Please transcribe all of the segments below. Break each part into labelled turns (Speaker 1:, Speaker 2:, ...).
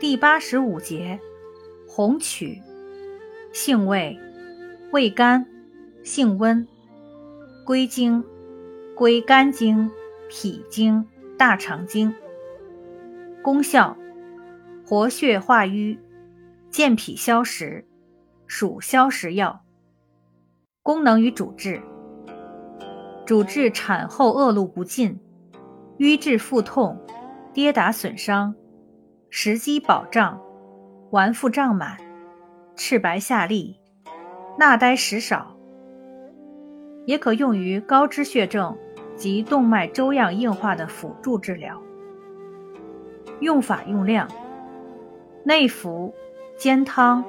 Speaker 1: 第八十五节，红曲，性味，味甘，性温，归经，归肝经、脾经、大肠经。功效，活血化瘀，健脾消食，属消食药。功能与主治，主治产后恶露不尽、瘀滞腹痛、跌打损伤。食积饱胀、脘腹胀满、赤白下痢、纳呆食少，也可用于高脂血症及动脉粥样硬化的辅助治疗。用法用量：内服，煎汤，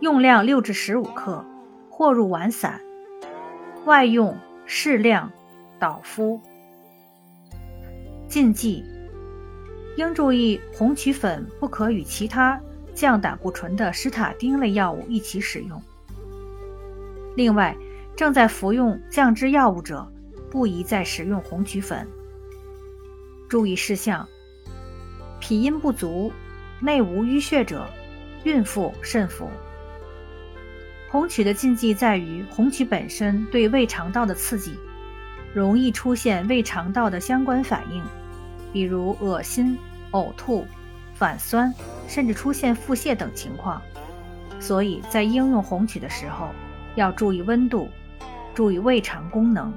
Speaker 1: 用量六至十五克，或入丸散；外用，适量，捣敷。禁忌。应注意，红曲粉不可与其他降胆固醇的施塔丁类药物一起使用。另外，正在服用降脂药物者，不宜再使用红曲粉。注意事项：脾阴不足、内无淤血者，孕妇慎服。红曲的禁忌在于，红曲本身对胃肠道的刺激，容易出现胃肠道的相关反应，比如恶心。呕吐、反酸，甚至出现腹泻等情况，所以在应用红曲的时候，要注意温度，注意胃肠功能。